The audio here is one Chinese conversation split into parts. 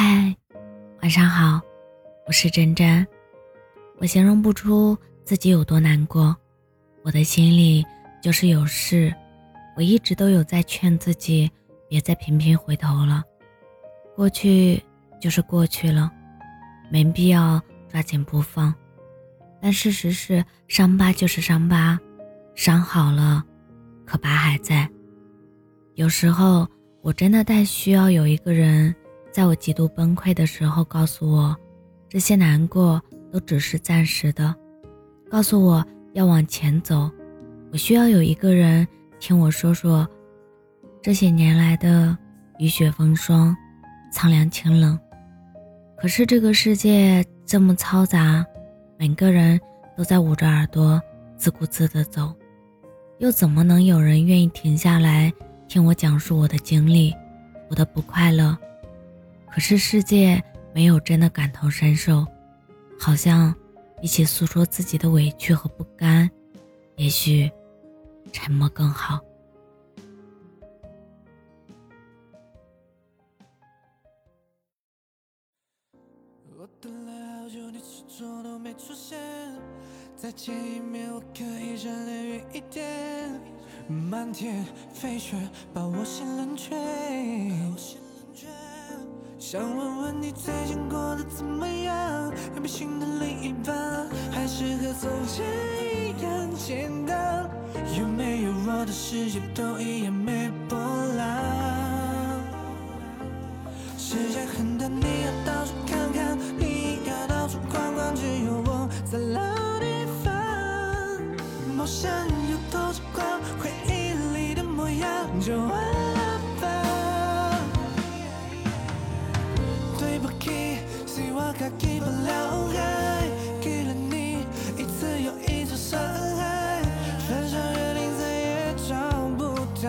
嗨，晚上好，我是真真。我形容不出自己有多难过，我的心里就是有事。我一直都有在劝自己，别再频频回头了。过去就是过去了，没必要抓紧不放。但事实是，伤疤就是伤疤，伤好了，可疤还在。有时候，我真的太需要有一个人。在我极度崩溃的时候，告诉我，这些难过都只是暂时的，告诉我要往前走。我需要有一个人听我说说，这些年来的雨雪风霜、苍凉清冷。可是这个世界这么嘈杂，每个人都在捂着耳朵自顾自地走，又怎么能有人愿意停下来听我讲述我的经历，我的不快乐？可是世界没有真的感同身受，好像比起诉说自己的委屈和不甘，也许沉默更好。我等了好久，你始终都没出现。再见一面，我可以站得远一点。漫天飞雪把我心冷却。想问问你最近过得怎么样？有没有新的另一半？还是和从前一样简单？有没有我的世界都一样没波澜？世界很大，你要到处看看，你要到处逛逛，只有我在老地方。陌生又多着光，回忆里的模样就给不了爱，给了你一次又一次伤害，翻山越岭再也找不到。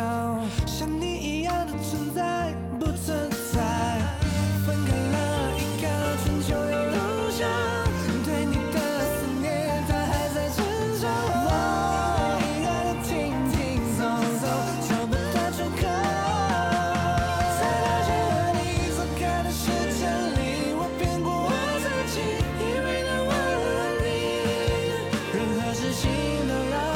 in the light.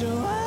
you